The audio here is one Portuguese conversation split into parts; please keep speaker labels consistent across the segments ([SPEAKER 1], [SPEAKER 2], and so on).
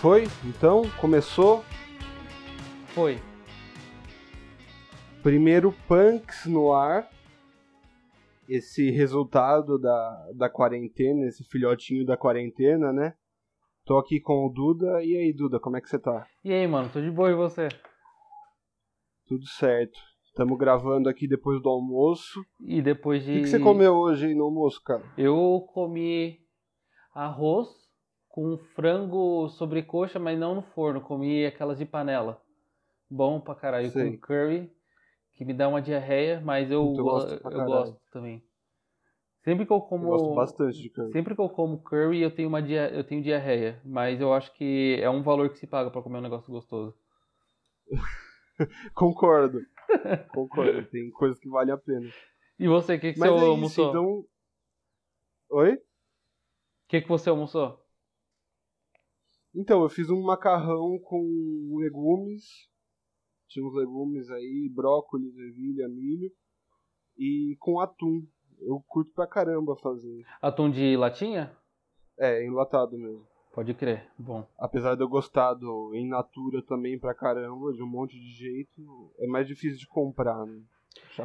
[SPEAKER 1] Foi? Então, começou.
[SPEAKER 2] Foi.
[SPEAKER 1] Primeiro Punks no ar. Esse resultado da, da quarentena, esse filhotinho da quarentena, né? Tô aqui com o Duda. E aí, Duda, como é que você tá?
[SPEAKER 2] E aí, mano, tô de boa e você?
[SPEAKER 1] Tudo certo. Estamos gravando aqui depois do almoço.
[SPEAKER 2] E depois de.
[SPEAKER 1] O que, que você comeu hoje no almoço, cara?
[SPEAKER 2] Eu comi arroz com frango sobrecoxa, mas não no forno. Comi aquelas de panela. Bom pra caralho.
[SPEAKER 1] Sei.
[SPEAKER 2] Com curry, que me dá uma diarreia, mas eu,
[SPEAKER 1] Eu gosto
[SPEAKER 2] eu gosto também. Sempre que eu como.
[SPEAKER 1] Eu gosto bastante de curry.
[SPEAKER 2] Sempre que eu como curry, eu tenho uma dia... eu tenho diarreia. Mas eu acho que é um valor que se paga pra comer um negócio gostoso.
[SPEAKER 1] Concordo. Concordo. Tem coisas que valem a pena.
[SPEAKER 2] E você, o que, que
[SPEAKER 1] Mas
[SPEAKER 2] você
[SPEAKER 1] é isso,
[SPEAKER 2] almoçou? O
[SPEAKER 1] então. Oi?
[SPEAKER 2] que, que você almoçou?
[SPEAKER 1] Então, eu fiz um macarrão com legumes. Tinha uns legumes aí, brócolis, ervilha, milho. E com atum. Eu curto pra caramba fazer.
[SPEAKER 2] Atum de latinha?
[SPEAKER 1] É, enlatado mesmo.
[SPEAKER 2] Pode crer. Bom.
[SPEAKER 1] Apesar de eu gostar do in natura também pra caramba, de um monte de jeito, é mais difícil de comprar, né?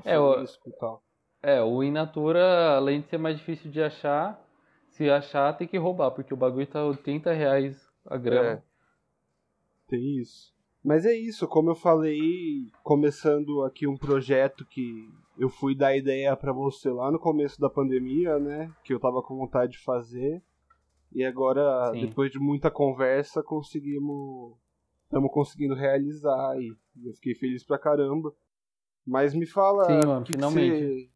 [SPEAKER 2] É, o-
[SPEAKER 1] e tal.
[SPEAKER 2] É, o in natura, além de ser mais difícil de achar, se achar tem que roubar, porque o bagulho tá 80 reais a grama.
[SPEAKER 1] É. Tem isso. Mas é isso, como eu falei, começando aqui um projeto que eu fui dar ideia pra você lá no começo da pandemia, né? Que eu tava com vontade de fazer. E agora,
[SPEAKER 2] Sim.
[SPEAKER 1] depois de muita conversa, conseguimos. Estamos conseguindo realizar aí. Eu fiquei feliz pra caramba. Mas me fala.
[SPEAKER 2] Sim, mano,
[SPEAKER 1] o que que
[SPEAKER 2] finalmente.
[SPEAKER 1] você-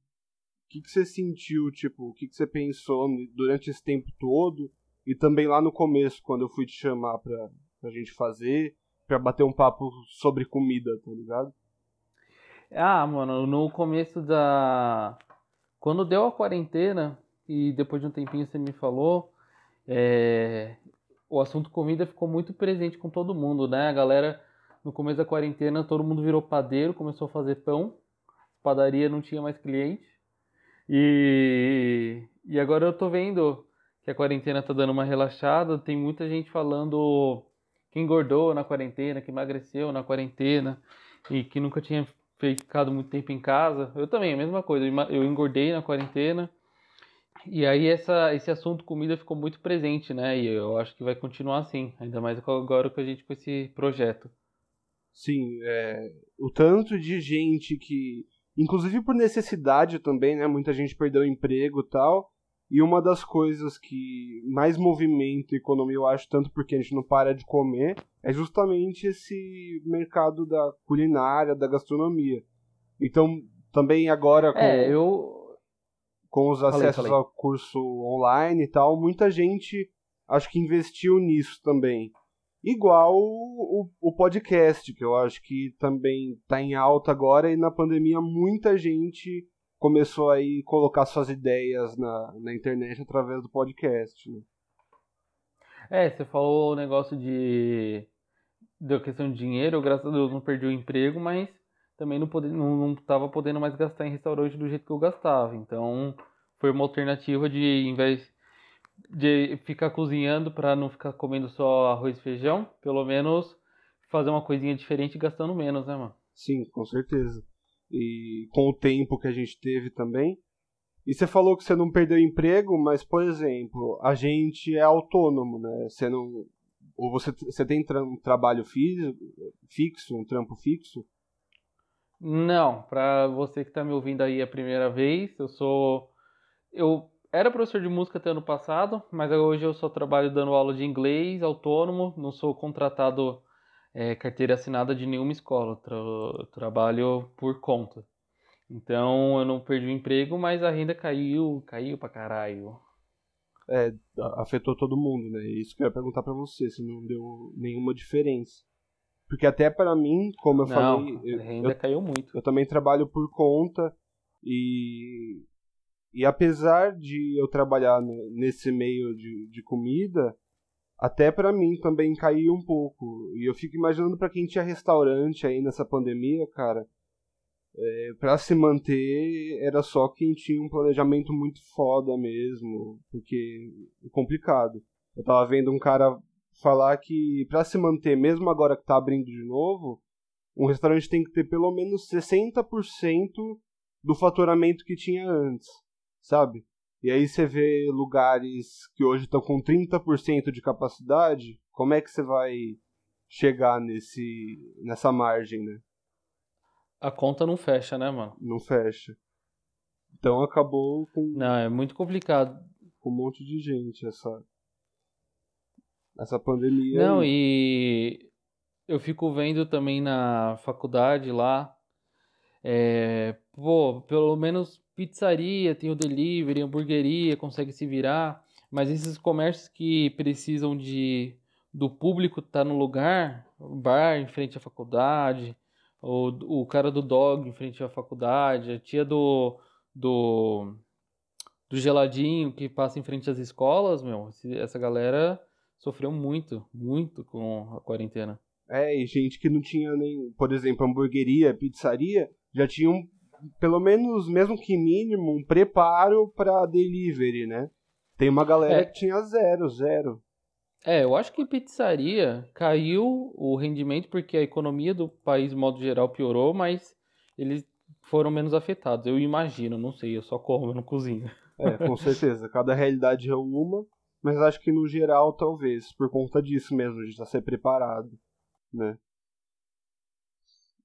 [SPEAKER 1] O que, que você sentiu, tipo, o que, que você pensou durante esse tempo todo? E também lá no começo, quando eu fui te chamar pra, pra gente fazer, pra bater um papo sobre comida, tá ligado?
[SPEAKER 2] Ah, mano, no começo da. Quando deu a quarentena, e depois de um tempinho você me falou, é, o assunto comida ficou muito presente com todo mundo, né? A galera, no começo da quarentena, todo mundo virou padeiro, começou a fazer pão, padaria não tinha mais cliente. E, e agora eu tô vendo que a quarentena tá dando uma relaxada, tem muita gente falando que engordou na quarentena, que emagreceu na quarentena e que nunca tinha ficado muito tempo em casa. Eu também, a mesma coisa. Eu engordei na quarentena. E aí essa, esse assunto comida ficou muito presente, né? E eu acho que vai continuar assim, ainda mais agora com a gente com esse projeto.
[SPEAKER 1] Sim, é, o tanto de gente que, inclusive por necessidade também, né? Muita gente perdeu o emprego e tal. E uma das coisas que mais movimenta a economia, eu acho, tanto porque a gente não para de comer, é justamente esse mercado da culinária, da gastronomia. Então, também agora com,
[SPEAKER 2] É, eu.
[SPEAKER 1] com os
[SPEAKER 2] Falei,
[SPEAKER 1] acessos
[SPEAKER 2] falei.
[SPEAKER 1] ao curso online e tal, muita gente acho que investiu nisso também. Igual o, o, o podcast, que eu acho que também está em alta agora, e na pandemia muita gente começou aí colocar suas ideias na, na internet através do podcast. Né?
[SPEAKER 2] É, você falou o negócio de. da questão de dinheiro. Graças a Deus, não perdi o emprego, mas também não, pode, não, não tava podendo mais gastar em restaurante do jeito que eu gastava. Então, foi uma alternativa de, em vez de ficar cozinhando para não ficar comendo só arroz e feijão, pelo menos fazer uma coisinha diferente gastando menos, né, mano?
[SPEAKER 1] Sim, com certeza. E com o tempo que a gente teve também. E você falou que você não perdeu emprego, mas, por exemplo, a gente é autônomo, né? Você não. Ou você, você tem um trabalho fixo, um trampo fixo?
[SPEAKER 2] Não, pra você que tá me ouvindo aí a primeira vez, eu sou. Eu era professor de música até ano passado, mas hoje eu só trabalho dando aula de inglês, autônomo, não sou contratado é, carteira assinada de nenhuma escola, tra- trabalho por conta. Então eu não perdi o emprego, mas a renda caiu, caiu pra caralho.
[SPEAKER 1] É, afetou todo mundo, né? Isso que eu ia perguntar pra você, se não deu nenhuma diferença. Porque até pra mim, como eu
[SPEAKER 2] não,
[SPEAKER 1] falei, eu,
[SPEAKER 2] a renda
[SPEAKER 1] eu
[SPEAKER 2] caiu muito.
[SPEAKER 1] Eu também trabalho por conta e, e apesar de eu trabalhar ne- nesse meio de, de comida, até pra mim também caiu um pouco. E eu fico imaginando pra quem tinha restaurante aí nessa pandemia, cara, é, para se manter era só quem tinha um planejamento muito foda mesmo, porque é complicado. Eu tava vendo um cara falar que para se manter, mesmo agora que tá abrindo de novo, um restaurante tem que ter pelo menos 60% do faturamento que tinha antes, sabe? E aí você vê lugares que hoje estão com 30% de capacidade, como é que você vai chegar nesse nessa margem, né?
[SPEAKER 2] A conta não fecha, né, mano?
[SPEAKER 1] Não fecha. Então acabou com.
[SPEAKER 2] Não, é muito complicado.
[SPEAKER 1] Com um monte de gente essa. Essa pandemia.
[SPEAKER 2] Não,
[SPEAKER 1] aí.
[SPEAKER 2] e eu fico vendo também na faculdade lá. É, pô, pelo menos pizzaria, tem o delivery, hamburgueria, consegue se virar. Mas esses comércios que precisam de do público estar tá no lugar, bar em frente à faculdade, o, o cara do dog em frente à faculdade, a tia do, do, do geladinho que passa em frente às escolas, meu, essa galera sofreu muito, muito com a quarentena.
[SPEAKER 1] É, e gente que não tinha nem, por exemplo, hamburgueria, pizzaria, já tinham pelo menos, mesmo que mínimo, um preparo para delivery, né? Tem uma galera
[SPEAKER 2] É.
[SPEAKER 1] que tinha zero, zero.
[SPEAKER 2] É, eu acho que pizzaria caiu o rendimento porque a economia do país, de modo geral, piorou, mas eles foram menos afetados. Eu imagino, não sei, eu só como, eu não cozinho.
[SPEAKER 1] É, com certeza. Cada realidade é uma, mas acho que no geral, talvez, por conta disso mesmo, de já ser preparado, né?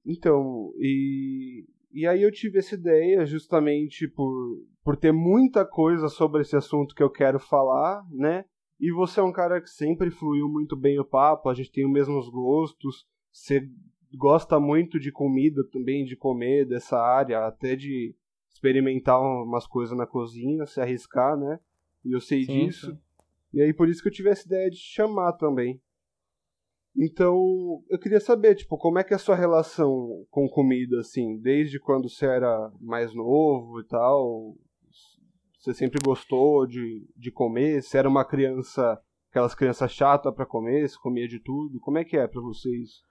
[SPEAKER 1] Então, e, e aí eu tive essa ideia justamente por, por ter muita coisa sobre esse assunto que eu quero falar, né? E você é um cara que sempre fluiu muito bem o papo, a gente tem os mesmos gostos, você gosta muito de comida também, de comer dessa área, até de experimentar umas coisas na cozinha, se arriscar, né? E eu sei
[SPEAKER 2] Sim,
[SPEAKER 1] disso.
[SPEAKER 2] sim.
[SPEAKER 1] E aí por isso que eu tive essa ideia de te chamar também. Então, eu queria saber, tipo, como é que é a sua relação com comida, assim, desde quando você era mais novo e tal? Você sempre gostou de, de comer? Você era uma criança, aquelas crianças chatas pra comer, você comia de tudo? Como é que é pra vocês?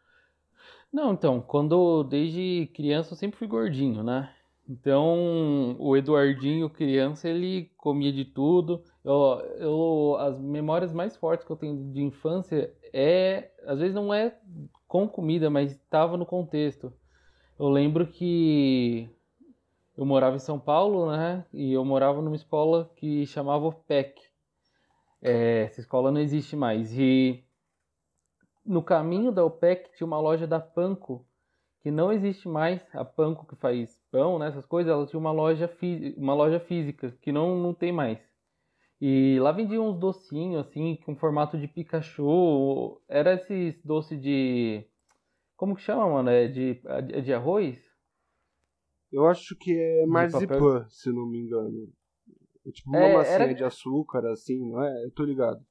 [SPEAKER 2] Não, então, quando desde criança eu sempre fui gordinho, né? Então, o Eduardinho, criança, ele comia de tudo. Eu, eu, as memórias mais fortes que eu tenho de infância é, às vezes não é com comida, mas estava no contexto. Eu lembro que eu morava em São Paulo, né? E eu morava numa escola que chamava PEC. É, essa escola não existe mais. E no caminho da OPEC tinha uma loja da Panko, que não existe mais. A Panko que faz pão, né, essas coisas, ela tinha uma loja, uma loja física, que não, não tem mais. E lá vendiam uns docinhos, assim, com formato de Pikachu. Era esses doces de... Como que chama, mano? É de, é de arroz?
[SPEAKER 1] Eu acho que é marzipan, se não me engano. É tipo uma
[SPEAKER 2] É,
[SPEAKER 1] massinha
[SPEAKER 2] era-
[SPEAKER 1] de açúcar, assim, não é? Eu tô ligado.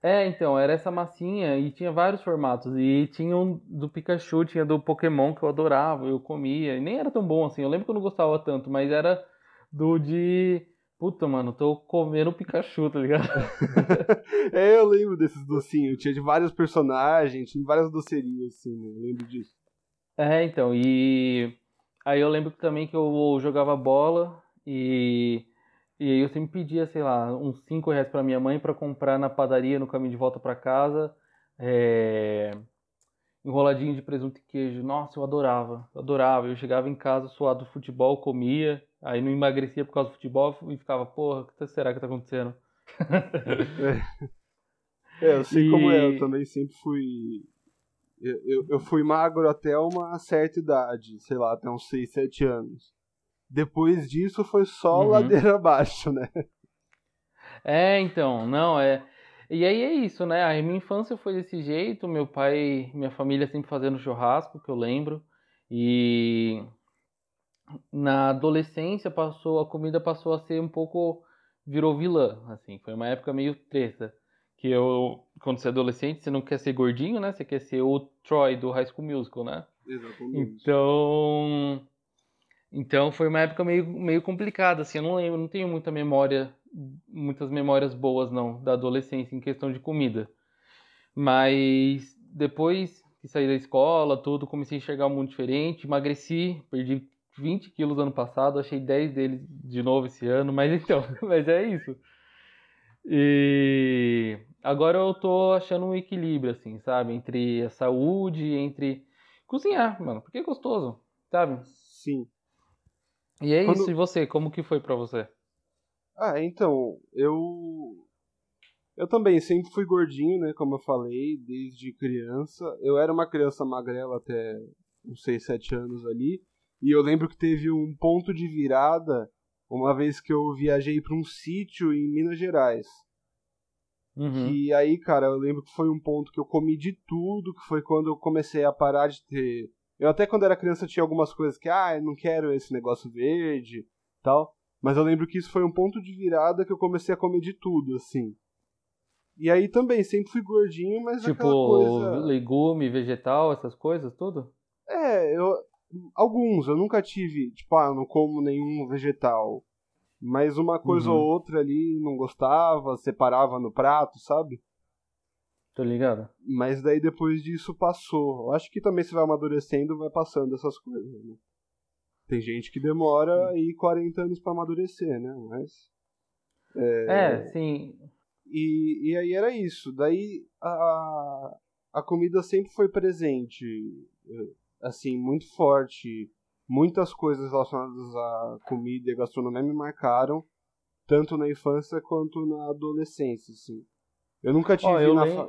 [SPEAKER 2] É, então, era essa massinha e tinha vários formatos. E tinha um do Pikachu, tinha do Pokémon que eu adorava, eu comia. E nem era tão bom assim. Eu lembro que eu não gostava tanto, mas era do de. Puta, mano, tô comendo Pikachu, tá ligado?
[SPEAKER 1] é, eu lembro desses docinhos. Tinha de vários personagens, tinha várias docerias, assim, né? Eu lembro disso.
[SPEAKER 2] É, então, e aí eu lembro também que eu jogava bola e, e aí eu sempre pedia, sei lá, uns 5 reais pra minha mãe pra comprar na padaria no caminho de volta pra casa, é, enroladinho de presunto e queijo. Nossa, eu adorava, eu adorava. Eu chegava em casa suado do futebol, comia, aí não emagrecia por causa do futebol e ficava, porra, o que será que tá acontecendo?
[SPEAKER 1] É, eu sei como é, eu
[SPEAKER 2] E-
[SPEAKER 1] também sempre fui. Eu, eu, eu fui magro até uma certa idade, sei lá, até uns 6, 7 anos. Depois disso foi só
[SPEAKER 2] Uhum.
[SPEAKER 1] ladeira abaixo, né?
[SPEAKER 2] É, então, não, é. E aí é isso, né? A minha infância foi desse jeito, meu pai, minha família sempre fazendo churrasco, que eu lembro. E na adolescência passou, a comida passou a ser um pouco virou vilã, assim, foi uma época meio treta, que eu, quando você é adolescente, você não quer ser gordinho, né? Você quer ser o Troy do High School Musical, né?
[SPEAKER 1] Exatamente.
[SPEAKER 2] Então, então foi uma época meio, meio complicada, assim, eu não lembro, não tenho muita memória, muitas memórias boas não da adolescência em questão de comida. Mas depois que saí da escola, tudo, comecei a enxergar um mundo diferente, emagreci, perdi 20 quilos ano passado, achei 10 deles de novo esse ano, mas então, mas é isso. E agora eu tô achando um equilíbrio, assim, sabe? Entre a saúde, entre cozinhar, mano, porque é gostoso, sabe?
[SPEAKER 1] Sim.
[SPEAKER 2] E é
[SPEAKER 1] Quando-
[SPEAKER 2] isso, e você? Como que foi pra você?
[SPEAKER 1] Ah, então, eu. Eu também sempre fui gordinho, né? Como eu falei, desde criança. Eu era uma criança magrela até uns 6, 7 anos ali. E eu lembro que teve um ponto de virada uma vez que eu viajei para um sítio em Minas Gerais.
[SPEAKER 2] Uhum.
[SPEAKER 1] E aí, cara, eu lembro que foi um ponto que eu comi de tudo, que foi quando eu comecei a parar de ter. Eu até quando era criança tinha algumas coisas que, ah, eu não quero esse negócio verde tal. Mas eu lembro que isso foi um ponto de virada que eu comecei a comer de tudo, assim. E aí também, sempre fui gordinho, mas
[SPEAKER 2] Tipo,
[SPEAKER 1] aquela coisa.
[SPEAKER 2] legume, vegetal, essas coisas, tudo?
[SPEAKER 1] É, eu. Alguns, eu nunca tive, tipo, ah, não como nenhum vegetal. Mas uma coisa
[SPEAKER 2] Uhum.
[SPEAKER 1] ou outra ali não gostava, separava no prato, sabe?
[SPEAKER 2] Tô ligado?
[SPEAKER 1] Mas daí depois disso passou. Eu acho que também se vai amadurecendo, vai passando essas coisas, né? Tem gente que demora aí 40 anos pra amadurecer, né? Mas.
[SPEAKER 2] É, sim.
[SPEAKER 1] E, e aí era isso. Daí a, a comida sempre foi presente, assim, muito forte. Muitas coisas relacionadas à comida e gastronomia me marcaram, tanto na infância quanto na adolescência, assim. Eu nunca tive
[SPEAKER 2] Ó, eu
[SPEAKER 1] na
[SPEAKER 2] lem-
[SPEAKER 1] fa...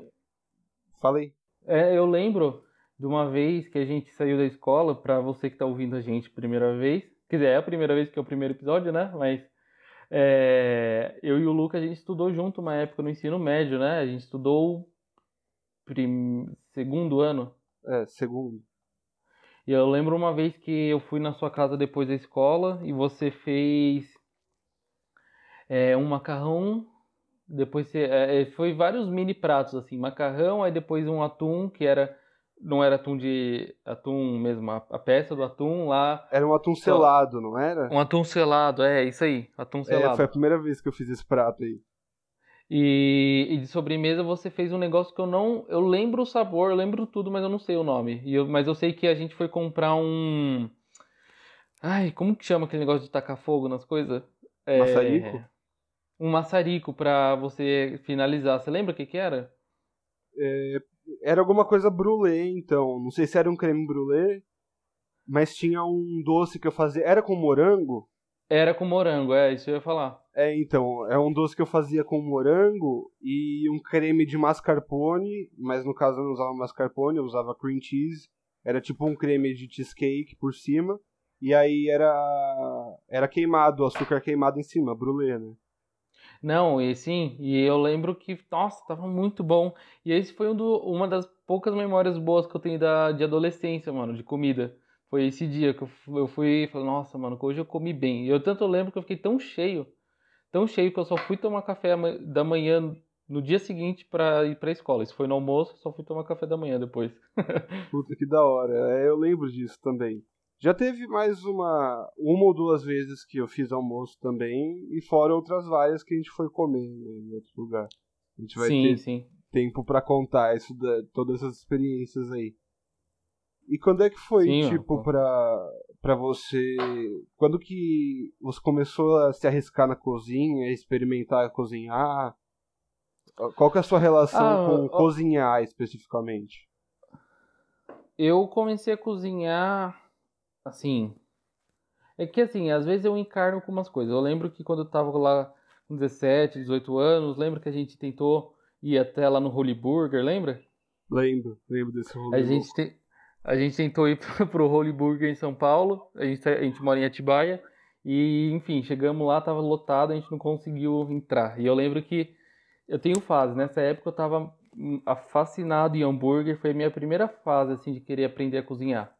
[SPEAKER 1] Falei.
[SPEAKER 2] É, eu lembro de uma vez que a gente saiu da escola, pra você que tá ouvindo a gente primeira vez. Quer dizer, é a primeira vez que é o primeiro episódio, né? Mas é, eu e o Luca a gente estudou junto uma época no ensino médio, né? A gente estudou prim... segundo ano.
[SPEAKER 1] É, segundo.
[SPEAKER 2] E eu lembro uma vez que eu fui na sua casa depois da escola e você fez é, um macarrão. Depois você, é, é, foi vários mini pratos assim, macarrão, aí depois um atum que era não era atum de atum mesmo, a, a peça do atum lá,
[SPEAKER 1] Era um atum selado, não era?
[SPEAKER 2] um atum selado, é isso aí, atum
[SPEAKER 1] É,
[SPEAKER 2] selado.
[SPEAKER 1] foi a primeira vez que eu fiz esse prato aí.
[SPEAKER 2] E, e de sobremesa você fez um negócio que eu não. Eu lembro o sabor, eu lembro tudo, mas eu não sei o nome. E eu- mas eu sei que a gente foi comprar um. Ai, como que chama aquele negócio de tacar fogo nas coisas? É,
[SPEAKER 1] Maçarico?
[SPEAKER 2] Um maçarico pra você finalizar. Você lembra o que que era?
[SPEAKER 1] Era alguma coisa brulê, então. Não sei se era um creme brulê, mas tinha um doce que eu fazia. Era com morango?
[SPEAKER 2] Era com morango, é, isso eu ia falar.
[SPEAKER 1] É, então. É um doce que eu fazia com morango e um creme de mascarpone, mas no caso eu não usava mascarpone, eu usava cream cheese. Era tipo um creme de cheesecake por cima. E aí era era queimado, açúcar queimado em cima, brulê, né?
[SPEAKER 2] Não, e sim, e eu lembro que, nossa, tava muito bom. E esse foi um do- uma das poucas memórias boas que eu tenho da, de adolescência, mano, de comida. Foi esse dia que eu, fu- eu fui e falei, nossa, mano, hoje eu comi bem. E eu tanto lembro que eu fiquei tão cheio, tão cheio que eu só fui tomar café da manhã no dia seguinte pra ir pra escola. Isso foi no almoço, só fui tomar café da manhã depois.
[SPEAKER 1] Puta que da hora. É, eu lembro disso também. Já teve mais uma uma ou duas vezes que eu fiz almoço também, e fora outras várias que a gente foi comer né, em outro lugar. A gente vai
[SPEAKER 2] sim,
[SPEAKER 1] ter
[SPEAKER 2] sim.
[SPEAKER 1] tempo pra contar isso da- todas essas experiências aí. E quando é que foi,
[SPEAKER 2] Sim,
[SPEAKER 1] tipo, pra, pra você. Quando que você começou a se arriscar na cozinha, a experimentar cozinhar? Qual que é a sua relação
[SPEAKER 2] Ah,
[SPEAKER 1] com
[SPEAKER 2] ó-
[SPEAKER 1] cozinhar especificamente?
[SPEAKER 2] Eu comecei a cozinhar assim. É que assim, às vezes eu encarno com umas coisas. Eu lembro que quando eu tava lá com 17, 18 anos, lembra que a gente tentou ir até lá no Holy Burger, lembra?
[SPEAKER 1] Lembro, lembro desse rolê.
[SPEAKER 2] A gente, te... a gente tentou ir pro Holy Burger em São Paulo. A gente, a gente mora em Atibaia. E, enfim, chegamos lá, tava lotado, a gente não conseguiu entrar. E eu lembro que eu tenho fase. Nessa época eu tava hum, fascinado em hambúrguer. Foi a minha primeira fase, assim, de querer aprender a cozinhar.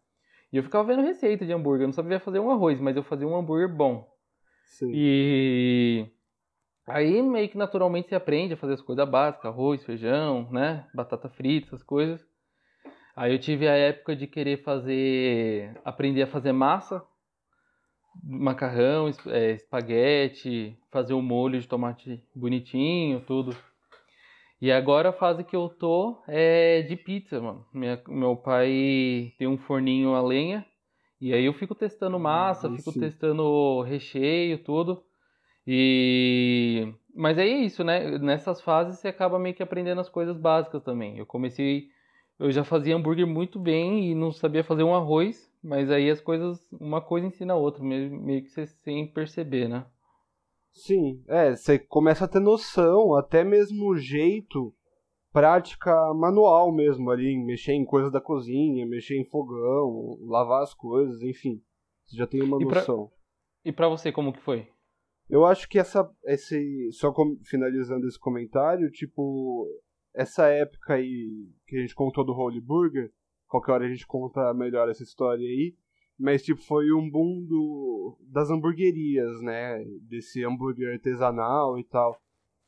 [SPEAKER 2] E eu ficava vendo receita de hambúrguer. Eu não sabia fazer um arroz, mas eu fazia um hambúrguer bom.
[SPEAKER 1] Sim.
[SPEAKER 2] E aí meio que naturalmente você aprende a fazer as coisas básicas, arroz, feijão, né? Batata frita, essas coisas. Aí eu tive a época de querer fazer, aprender a fazer massa, macarrão, é, espaguete, fazer o molho de tomate bonitinho, tudo. E agora a fase que eu tô é de pizza, mano. Minha- meu pai tem um forninho a lenha. E aí eu fico testando massa,
[SPEAKER 1] aí
[SPEAKER 2] fico testando recheio, tudo. E mas é isso, né? Nessas fases você acaba meio que aprendendo as coisas básicas também. Eu comecei, eu já fazia hambúrguer muito bem e não sabia fazer um arroz, mas aí as coisas, uma coisa ensina a outra, meio, que você sem perceber, né?
[SPEAKER 1] Sim, é, você começa a ter noção, até mesmo o jeito, prática manual mesmo ali, mexer em coisas da cozinha, mexer em fogão, lavar as coisas, enfim. Você já tem uma
[SPEAKER 2] E pra-
[SPEAKER 1] noção.
[SPEAKER 2] E pra você, como que foi?
[SPEAKER 1] Eu acho que essa, esse, só finalizando esse comentário, tipo, essa época aí que a gente contou do Holy Burger, qualquer hora a gente conta melhor essa história aí, mas tipo, foi um boom do, das hamburguerias, né, desse hambúrguer artesanal e tal.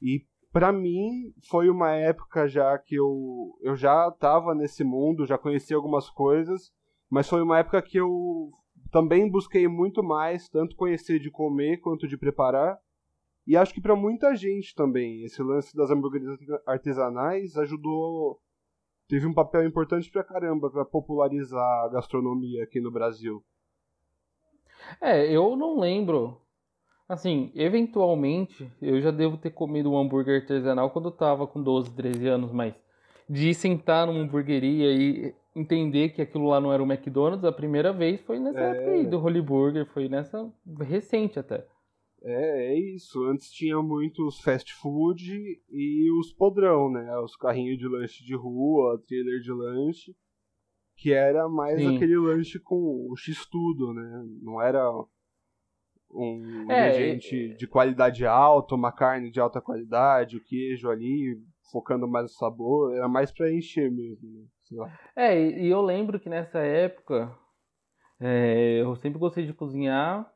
[SPEAKER 1] E pra mim foi uma época já que eu, eu já tava nesse mundo, já conhecia algumas coisas, mas foi uma época que eu também busquei muito mais, tanto conhecer de comer quanto de preparar. E acho que para muita gente também, esse lance das hamburguerias artesanais ajudou. Teve um papel importante pra caramba pra popularizar a gastronomia aqui no Brasil.
[SPEAKER 2] É, eu não lembro. Assim, eventualmente, eu já devo ter comido um hambúrguer artesanal quando eu tava com 12, 13 anos, mas de sentar numa hamburgueria e entender que aquilo lá não era o McDonald's, a primeira vez foi nessa
[SPEAKER 1] É.
[SPEAKER 2] época aí do Holy Burger, foi nessa recente até.
[SPEAKER 1] É, é isso. Antes tinha muitos fast food e os podrão, né? Os carrinhos de lanche de rua, trailer de lanche, que era mais
[SPEAKER 2] Sim.
[SPEAKER 1] aquele lanche com o x-tudo, né? Não era um
[SPEAKER 2] É,
[SPEAKER 1] ingrediente de qualidade alta, uma carne de alta qualidade, o queijo ali, focando mais no sabor, era mais pra encher mesmo, né?
[SPEAKER 2] É, e e eu lembro que nessa época é, eu sempre gostei de cozinhar,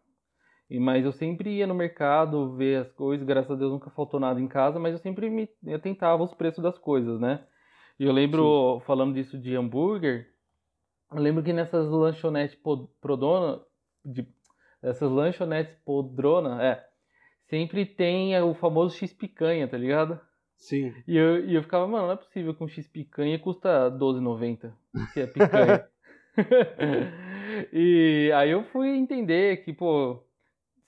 [SPEAKER 2] e- mas eu sempre ia no mercado ver as coisas, graças a Deus nunca faltou nada em casa, mas eu sempre me eu tentava os preços das coisas, né? E eu lembro, falando disso de hambúrguer, eu lembro que nessas lanchonetes pod- Prodona, de, essas lanchonetes Podrona, é, sempre tem o famoso X-picanha, tá ligado?
[SPEAKER 1] Sim.
[SPEAKER 2] E eu, e eu ficava, mano, não é possível que um X picanha custa R$12,90, que é picanha. e aí eu fui entender que, pô,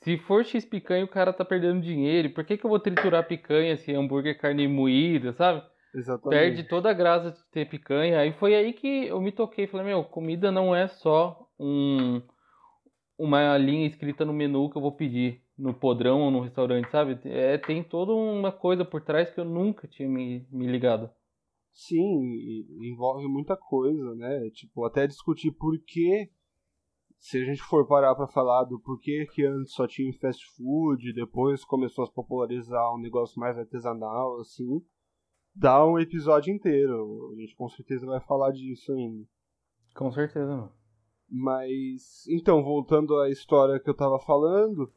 [SPEAKER 2] se for X picanha o cara tá perdendo dinheiro, por que que eu vou triturar picanha se é hambúrguer carne moída, sabe?
[SPEAKER 1] Exatamente.
[SPEAKER 2] Perde toda a graça de ter picanha. Aí foi aí que eu me toquei, falei, meu, comida não é só um uma linha escrita no menu que eu vou pedir no podrão ou no restaurante, sabe? É, tem toda uma coisa por trás que eu nunca tinha me, me ligado.
[SPEAKER 1] Sim, envolve muita coisa, né? Tipo, até discutir por que, se a gente for parar pra falar do porquê que antes só tinha fast food, depois começou a se popularizar um negócio mais artesanal, assim, dá um episódio inteiro. A gente com certeza vai falar disso ainda.
[SPEAKER 2] Com certeza, mano.
[SPEAKER 1] Mas, então, voltando à história que eu tava falando,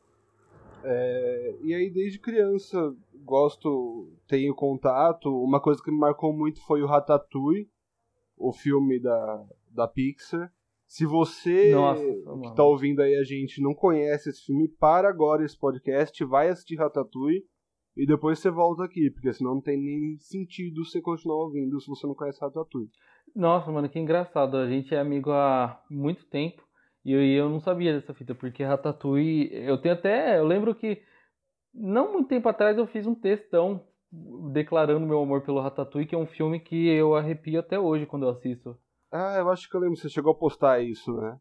[SPEAKER 1] é, e aí desde criança gosto, tenho contato, uma coisa que me marcou muito foi o Ratatouille, o filme da, da Pixar. Se você
[SPEAKER 2] Nossa,
[SPEAKER 1] que
[SPEAKER 2] mano.
[SPEAKER 1] tá ouvindo aí a gente não conhece esse filme, para agora esse podcast, vai assistir Ratatouille e depois você volta aqui, porque senão não tem nem sentido você continuar ouvindo se você não conhece Ratatouille.
[SPEAKER 2] Nossa, mano, que engraçado. A gente é amigo há muito tempo e eu, eu não sabia dessa fita, porque Ratatouille, eu tenho até, eu lembro que não muito tempo atrás eu fiz um textão declarando meu amor pelo Ratatouille, que é um filme que eu arrepio até hoje quando eu assisto.
[SPEAKER 1] Ah, eu acho que eu lembro, você chegou a postar isso, né?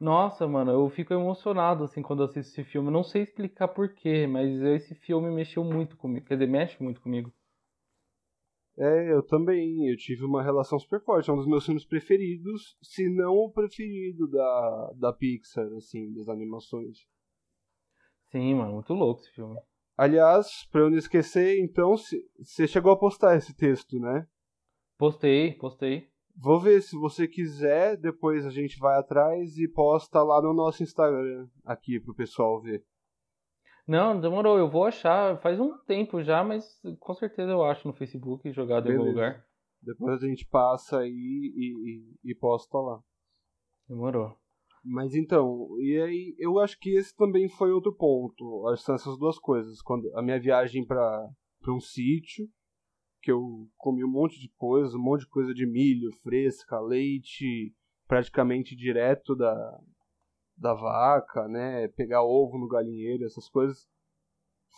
[SPEAKER 2] Nossa, mano, eu fico emocionado assim quando assisto esse filme. Não sei explicar porquê, mas esse filme mexeu muito comigo. Quer dizer, mexe muito comigo.
[SPEAKER 1] É, eu também. Eu tive uma relação super forte. É um dos meus filmes preferidos, se não o preferido da, da Pixar, assim, das animações.
[SPEAKER 2] Sim, mano, muito louco esse filme.
[SPEAKER 1] Aliás, pra eu não esquecer, então, você chegou a postar esse texto, né?
[SPEAKER 2] Postei, postei.
[SPEAKER 1] Vou ver se você quiser, depois a gente vai atrás e posta lá no nosso Instagram, aqui pro pessoal ver.
[SPEAKER 2] Não, demorou, eu vou achar. Faz um tempo já, mas com certeza eu acho no Facebook jogado em algum
[SPEAKER 1] Beleza.
[SPEAKER 2] lugar.
[SPEAKER 1] Depois a gente passa aí e, e, e posta lá.
[SPEAKER 2] Demorou.
[SPEAKER 1] Mas então, e aí eu acho que esse também foi outro ponto. São essas duas coisas. Quando a minha viagem para um sítio, que eu comi um monte de coisa, um monte de coisa de milho, fresca, leite, praticamente direto da, da vaca, né? Pegar ovo no galinheiro, essas coisas.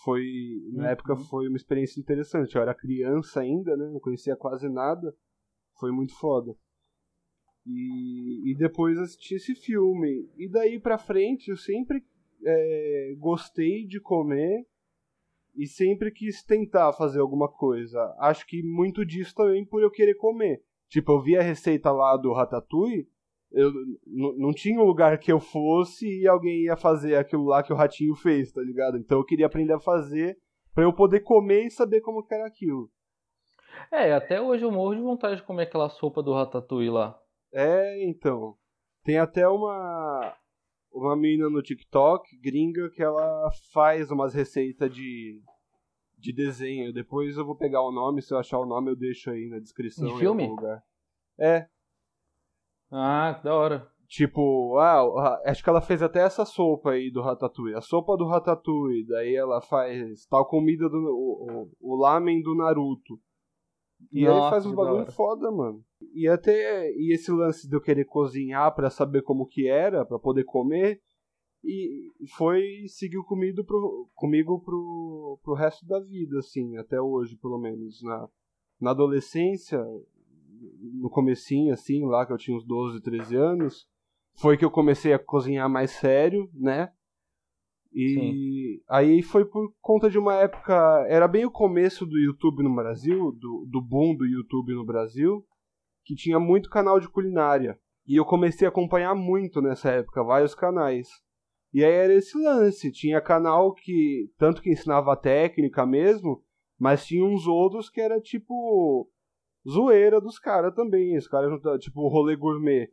[SPEAKER 1] Foi, na
[SPEAKER 2] Uhum.
[SPEAKER 1] época foi uma experiência interessante. Eu era criança ainda, né? Não conhecia quase nada. Foi muito foda. E, e depois assisti esse filme. E daí pra frente eu sempre é, gostei de comer e sempre quis tentar fazer alguma coisa. Acho que muito disso também por eu querer comer. Tipo, eu vi a receita lá do Ratatouille, eu não tinha um lugar que eu fosse e alguém ia fazer aquilo lá que o ratinho fez, tá ligado? Então eu queria aprender a fazer pra eu poder comer e saber como que era aquilo.
[SPEAKER 2] É, até hoje eu morro de vontade de comer aquela sopa do ratatouille lá.
[SPEAKER 1] É, então. Tem até uma uma menina no TikTok, gringa, que ela faz umas receitas de de desenho. Depois eu vou pegar o nome, se eu achar o nome eu deixo aí na descrição
[SPEAKER 2] De
[SPEAKER 1] em
[SPEAKER 2] filme?
[SPEAKER 1] algum lugar. É,
[SPEAKER 2] Ah, que da hora.
[SPEAKER 1] Tipo, ah, acho que ela fez até essa sopa aí do Ratatouille. A sopa do Ratatouille, daí ela faz tal comida do. O, o, o lamen do Naruto. E aí
[SPEAKER 2] Nossa,
[SPEAKER 1] faz uns
[SPEAKER 2] que da
[SPEAKER 1] bagulho foda, mano. E até. E esse lance de eu querer cozinhar pra saber como que era, pra poder comer. E foi. seguiu comigo pro, comigo pro, pro resto da vida, assim, até hoje, pelo menos. Na, na adolescência, no comecinho, assim, lá que eu tinha uns 12, 13 anos, foi que eu comecei a cozinhar mais sério, né? E aí foi por conta de uma época. Era bem o começo do YouTube no Brasil, do, do boom do YouTube no Brasil, que tinha muito canal de culinária. E eu comecei a acompanhar muito nessa época, vários canais. E aí era esse lance, tinha canal que, tanto que ensinava técnica mesmo, mas tinha uns outros que era tipo zoeira dos caras também. Os caras tipo, rolê gourmet.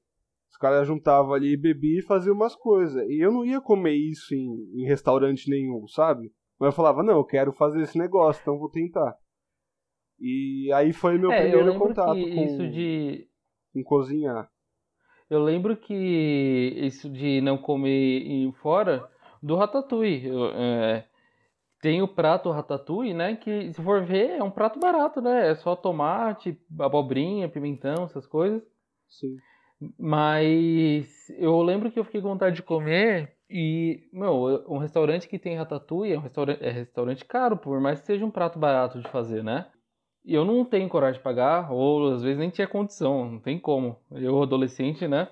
[SPEAKER 1] Os caras juntavam ali, bebiam e faziam umas coisas. E eu não ia comer isso em, em restaurante nenhum, sabe? Mas eu falava, não, eu quero fazer esse negócio, então vou tentar. E aí foi meu
[SPEAKER 2] é,
[SPEAKER 1] primeiro contato com,
[SPEAKER 2] isso de.
[SPEAKER 1] com cozinhar.
[SPEAKER 2] Eu lembro que isso de não comer em fora do ratatouille. Eu, é, tem o prato ratatouille, né? Que se for ver é um prato barato, né? É só tomate, abobrinha, pimentão, essas coisas.
[SPEAKER 1] Sim.
[SPEAKER 2] Mas eu lembro que eu fiquei com vontade de comer e, meu, um restaurante que tem ratatouille é um restaurante, é restaurante caro, por mais que seja um prato barato de fazer, né? E eu não tenho coragem de pagar, ou às vezes nem tinha condição, não tem como. Eu, adolescente, né?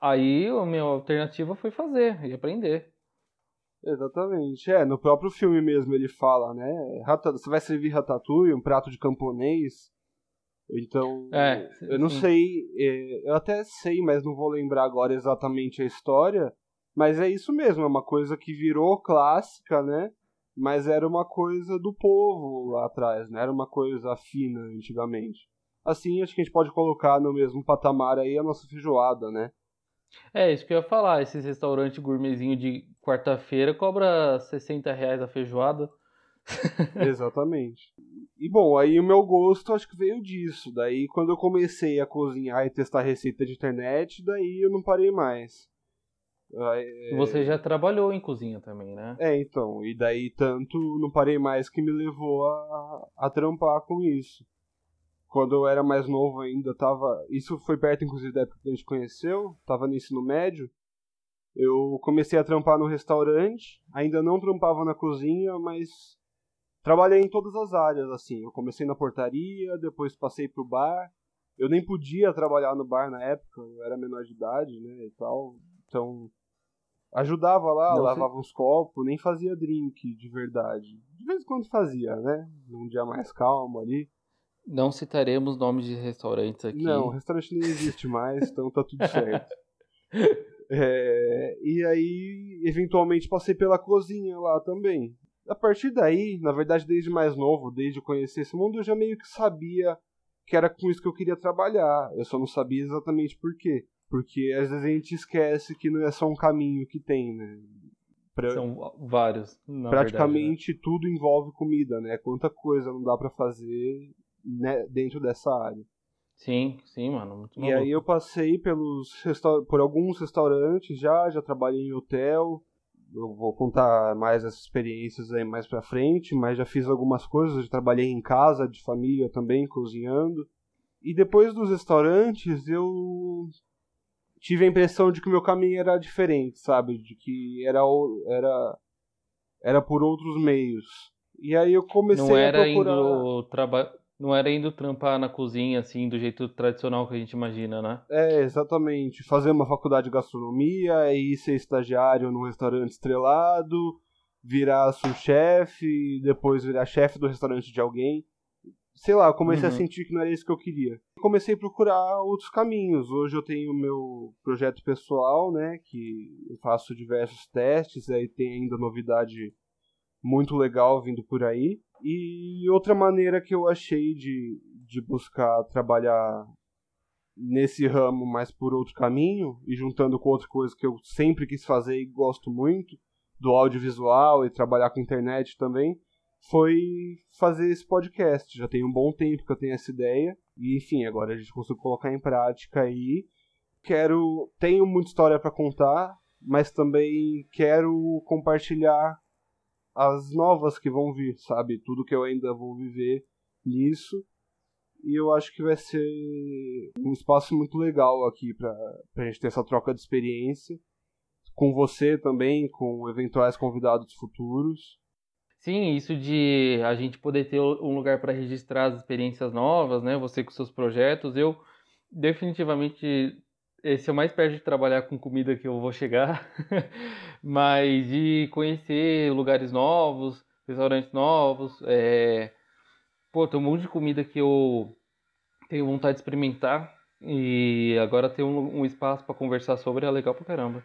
[SPEAKER 2] Aí a minha alternativa foi fazer e aprender.
[SPEAKER 1] Exatamente. É, no próprio filme mesmo ele fala, né? Você vai servir ratatouille, um prato de camponês. Então,
[SPEAKER 2] É,
[SPEAKER 1] eu não
[SPEAKER 2] sim.
[SPEAKER 1] sei, é, eu até sei, mas não vou lembrar agora exatamente a história. Mas é isso mesmo, é uma coisa que virou clássica, né? Mas era uma coisa do povo lá atrás, né? Era uma coisa fina antigamente. Assim, acho que a gente pode colocar no mesmo patamar aí a nossa feijoada, né?
[SPEAKER 2] É, isso que eu ia falar. Esses restaurantes gourmetzinho de quarta-feira cobra 60 reais a feijoada.
[SPEAKER 1] Exatamente. E bom, aí o meu gosto acho que veio disso. Daí quando eu comecei a cozinhar e testar receita de internet, daí eu não parei mais. Aí,
[SPEAKER 2] Você já trabalhou em cozinha também, né?
[SPEAKER 1] É, então, e daí tanto não parei mais que me levou a, a trampar com isso. Quando eu era mais novo ainda, tava. Isso foi perto, inclusive, da época que a gente conheceu, tava no ensino médio. Eu comecei a trampar no restaurante, ainda não trampava na cozinha, mas trabalhei em todas as áreas, assim. Eu comecei na portaria, depois passei pro bar. Eu nem podia trabalhar no bar na época, eu era menor de idade, né, e tal. Então, ajudava lá,
[SPEAKER 2] Não,
[SPEAKER 1] lavava uns copos, nem fazia drink de verdade. De vez em quando fazia, né? Num dia mais calmo ali.
[SPEAKER 2] Não citaremos nomes de restaurantes aqui.
[SPEAKER 1] Não, o restaurante nem existe mais, então tá tudo certo. É, e aí, eventualmente, passei pela cozinha lá também. A partir daí, na verdade, desde mais novo, desde eu conhecer esse mundo, eu já meio que sabia que era com isso que eu queria trabalhar. Eu só não sabia exatamente por quê. Porque às vezes a gente esquece que não é só um caminho que tem, né? Pra-
[SPEAKER 2] São vários.
[SPEAKER 1] praticamente tudo envolve comida, né? Quanta coisa não dá pra fazer né, dentro dessa área.
[SPEAKER 2] verdade, né? Sim, sim, mano. Muito
[SPEAKER 1] E aí eu passei pelos por alguns restaurantes já, já trabalhei em hotel. Eu vou contar mais essas experiências aí mais pra frente, mas já fiz algumas coisas, já trabalhei em casa, de família também, cozinhando. E depois dos restaurantes, eu tive a impressão de que o meu caminho era diferente, sabe? De que era era era por outros meios. E aí eu comecei
[SPEAKER 2] Não era
[SPEAKER 1] a procurar...
[SPEAKER 2] indo traba... não era indo trampar na cozinha assim do jeito tradicional que a gente imagina, né?
[SPEAKER 1] É, exatamente. Fazer uma faculdade de gastronomia, e ser estagiário num restaurante estrelado, virar sous-chefe, depois virar chefe do restaurante de alguém. Sei lá, eu comecei
[SPEAKER 2] Uhum.
[SPEAKER 1] a sentir que não era isso que eu queria. Comecei a procurar outros caminhos. Hoje eu tenho o meu projeto pessoal, né, que eu faço diversos testes, aí tem ainda novidade muito legal vindo por aí. E outra maneira que eu achei de, de buscar trabalhar nesse ramo, mas por outro caminho, e juntando com outra coisa que eu sempre quis fazer e gosto muito, do audiovisual e trabalhar com internet também, foi fazer esse podcast. Já tem um bom tempo que eu tenho essa ideia, e enfim, agora a gente conseguiu colocar em prática aí. Quero, tenho muita história para contar, mas também quero compartilhar as novas que vão vir, sabe? Tudo que eu ainda vou viver nisso. E eu acho que vai ser um espaço muito legal aqui pra, pra gente ter essa troca de experiência. Com você também, com eventuais convidados futuros.
[SPEAKER 2] Sim, isso de a gente poder ter um lugar para registrar as experiências novas, né? Você com seus projetos, eu definitivamente esse é o mais perto de trabalhar com comida que eu vou chegar, mas de conhecer lugares novos, restaurantes novos, é... pô, tem um monte de comida que eu tenho vontade de experimentar e agora ter um, um espaço para conversar sobre é legal pra caramba.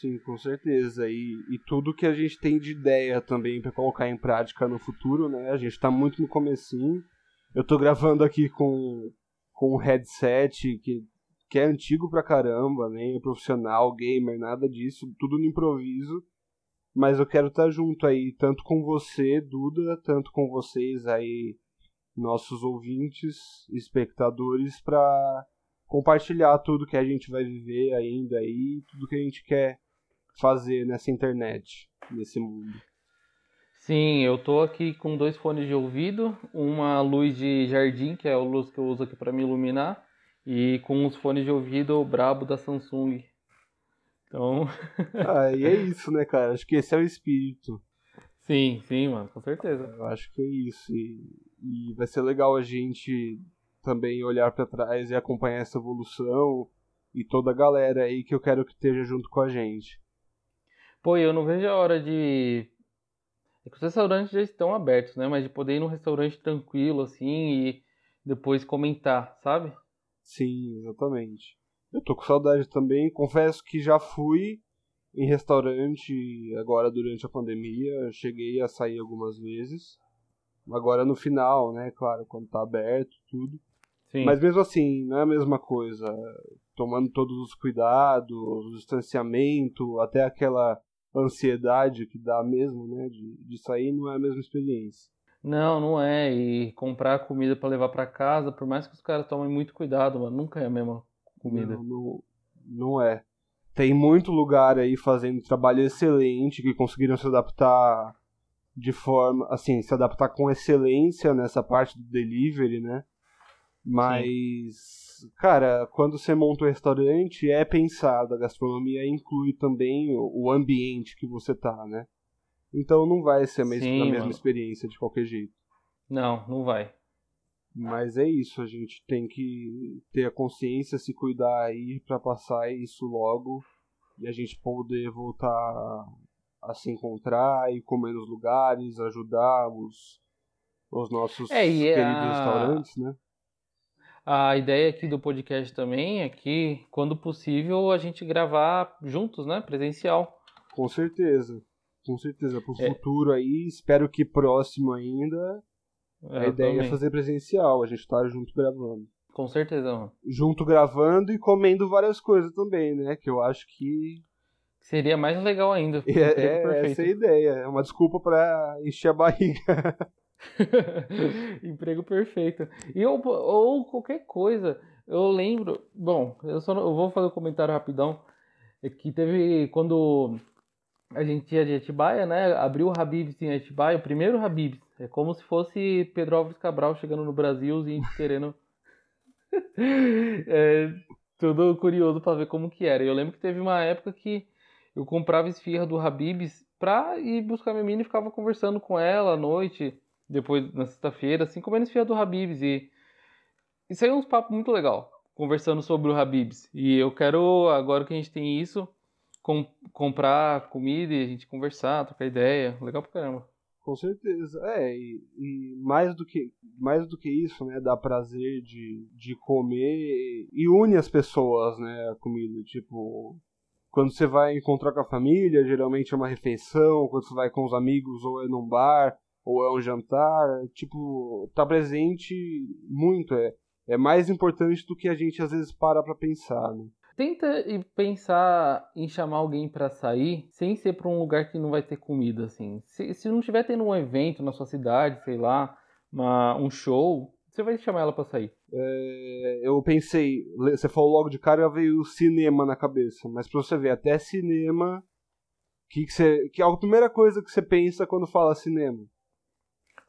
[SPEAKER 1] Sim, com certeza. E, e tudo que a gente tem de ideia também para colocar em prática no futuro, né? A gente tá muito no comecinho. Eu tô gravando aqui com, com um headset que, que é antigo pra caramba, nem é profissional, gamer, nada disso, tudo no improviso. Mas eu quero estar junto aí, tanto com você, Duda, tanto com vocês aí, nossos ouvintes, espectadores, para compartilhar tudo que a gente vai viver ainda aí, tudo que a gente quer fazer nessa internet, nesse mundo.
[SPEAKER 2] Sim, eu tô aqui com dois fones de ouvido, uma luz de jardim, que é a luz que eu uso aqui para me iluminar, e com os fones de ouvido brabo da Samsung. Então,
[SPEAKER 1] Ah, e é isso, né, cara? Acho que esse é o espírito.
[SPEAKER 2] sim, sim, mano, com certeza.
[SPEAKER 1] Eu acho que é isso. E, e vai ser legal a gente também olhar pra trás e acompanhar essa evolução e toda a galera aí que eu quero que esteja junto com a gente.
[SPEAKER 2] Pô, eu não vejo a hora de. É que os restaurantes já estão abertos, né? Mas de poder ir num restaurante tranquilo, assim, e depois comentar, sabe?
[SPEAKER 1] Sim, exatamente. Eu tô com saudade também. Confesso que já fui em restaurante agora durante a pandemia. Cheguei a sair algumas vezes. Agora no final, né? Claro, quando tá aberto, tudo.
[SPEAKER 2] Sim.
[SPEAKER 1] Mas mesmo assim, não é a mesma coisa. Tomando todos os cuidados, o distanciamento, até aquela ansiedade que dá mesmo, né? De, de sair, não é a mesma experiência.
[SPEAKER 2] Não, não é. E comprar comida pra levar pra casa, por mais que os caras tomem muito cuidado, mano, nunca é a mesma comida.
[SPEAKER 1] Não, não, não é. Tem muito lugar aí fazendo trabalho excelente que conseguiram se adaptar de forma, assim, se adaptar com excelência nessa parte do delivery, né? Mas, cara, quando você monta um restaurante, é pensado, a gastronomia inclui também o, o ambiente que você tá, né? Então não vai ser a mes-
[SPEAKER 2] Sim,
[SPEAKER 1] a mesma experiência de qualquer jeito.
[SPEAKER 2] Não, não vai.
[SPEAKER 1] Mas é isso, a gente tem que ter a consciência, se cuidar aí pra passar isso logo e a gente poder voltar a, se encontrar e comer nos lugares, ajudar os, os nossos
[SPEAKER 2] é
[SPEAKER 1] queridos
[SPEAKER 2] a-
[SPEAKER 1] restaurantes, né?
[SPEAKER 2] A ideia aqui do podcast também é que, quando possível, a gente gravar juntos, né? Presencial.
[SPEAKER 1] Com certeza. Com certeza. Pro
[SPEAKER 2] É.
[SPEAKER 1] futuro aí, espero que próximo ainda, a
[SPEAKER 2] Eu
[SPEAKER 1] ideia é
[SPEAKER 2] também.
[SPEAKER 1] fazer presencial, a gente tá junto gravando.
[SPEAKER 2] Com certeza, mano.
[SPEAKER 1] Junto gravando e comendo várias coisas também, né? Que eu acho que
[SPEAKER 2] Seria mais legal ainda.
[SPEAKER 1] É, é essa é a ideia. É uma desculpa pra encher a barriga.
[SPEAKER 2] Emprego perfeito. E eu, ou qualquer coisa. Eu lembro. Bom, eu só eu vou fazer um comentário rapidão. É que teve quando a gente ia de Atibaia, né? Abriu o Habib's em Atibaia, o primeiro Habib's. É como se fosse Pedro Álvares Cabral chegando no Brasil, índios querendo. é, tudo curioso pra ver como que era. E eu lembro que teve uma época que eu comprava esfirra do Habib's pra ir buscar minha mina e ficava conversando com ela à noite, depois na sexta-feira, assim, comendo esfirra do Habibs. E isso aí é uns papos muito legal, conversando sobre o Habibs. E eu quero, agora que a gente tem isso, com, comprar comida e a gente conversar, trocar ideia. Legal pra caramba.
[SPEAKER 1] Com certeza. É, e, e, mais, do que, mais do que isso, né? Dá prazer de, de comer e une as pessoas, né? A comida. Tipo, quando você vai encontrar com a família, geralmente é uma refeição. Quando você vai com os amigos, ou é num bar, ou é um jantar. Tipo, tá presente muito. É, é mais importante do que a gente às vezes para pra pensar, né?
[SPEAKER 2] Tenta pensar em chamar alguém para sair sem ser para um lugar que não vai ter comida, assim. Se, se não tiver tendo um evento na sua cidade, sei lá, uma, um show, você vai chamar ela para sair.
[SPEAKER 1] É, eu pensei, você falou logo de cara, veio o cinema na cabeça. Mas pra você ver, até cinema, que, que, você, que é a primeira coisa que você pensa quando fala cinema?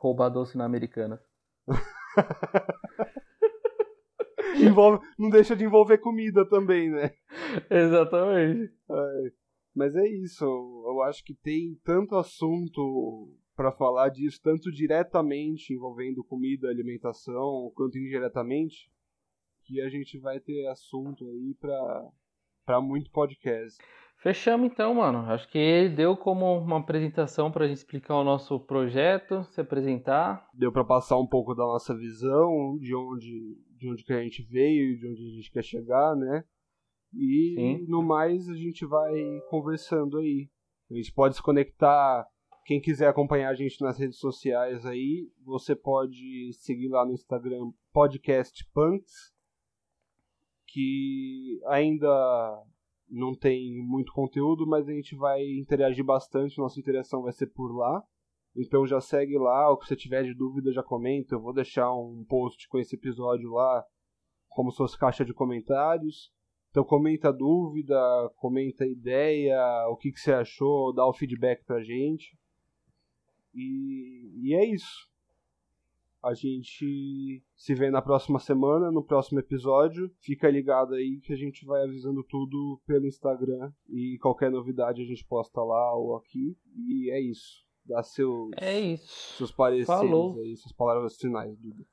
[SPEAKER 2] Roubar doce na americana.
[SPEAKER 1] envolve, não deixa de envolver comida também, né?
[SPEAKER 2] Exatamente.
[SPEAKER 1] É, mas é isso, eu acho que tem tanto assunto para falar disso, tanto diretamente envolvendo comida, alimentação, quanto indiretamente, que a gente vai ter assunto aí para para muito podcast.
[SPEAKER 2] Fechamos então, mano. Acho que deu como uma apresentação para a gente explicar o nosso projeto, se apresentar.
[SPEAKER 1] Deu para passar um pouco da nossa visão, de onde de onde que a gente veio, de onde a gente quer chegar, né? E Sim. no mais a gente vai conversando aí. A gente pode se conectar. Quem quiser acompanhar a gente nas redes sociais aí, você pode seguir lá no Instagram Podcast Punks, que ainda não tem muito conteúdo, mas a gente vai interagir bastante, nossa interação vai ser por lá. Então já segue lá, o que você tiver de dúvida já comenta. Eu vou deixar um post com esse episódio lá, como se fosse caixa de comentários. Então comenta dúvida, comenta ideia, o que, que você achou, dá o feedback pra gente. E, e é isso. A gente se vê na próxima semana, no próximo episódio. Fica ligado aí que a gente vai avisando tudo pelo Instagram. E qualquer novidade a gente posta lá ou aqui. E é isso dar seus,
[SPEAKER 2] é isso.
[SPEAKER 1] seus pareceres Falou. aí, suas palavras finais, Duda.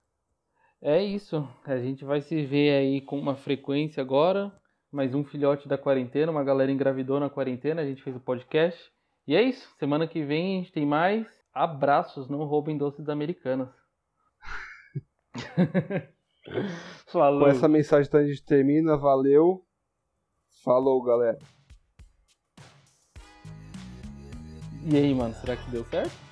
[SPEAKER 2] É isso. A gente vai se ver aí com uma frequência agora. Mais um filhote da quarentena, uma galera engravidou na quarentena, a gente fez o podcast. E é isso. Semana que vem a gente tem mais. Abraços, não roubem doces americanas.
[SPEAKER 1] Falou. Com essa mensagem então a gente termina. Valeu. Falou, galera.
[SPEAKER 2] E aí, mano, será que deu certo?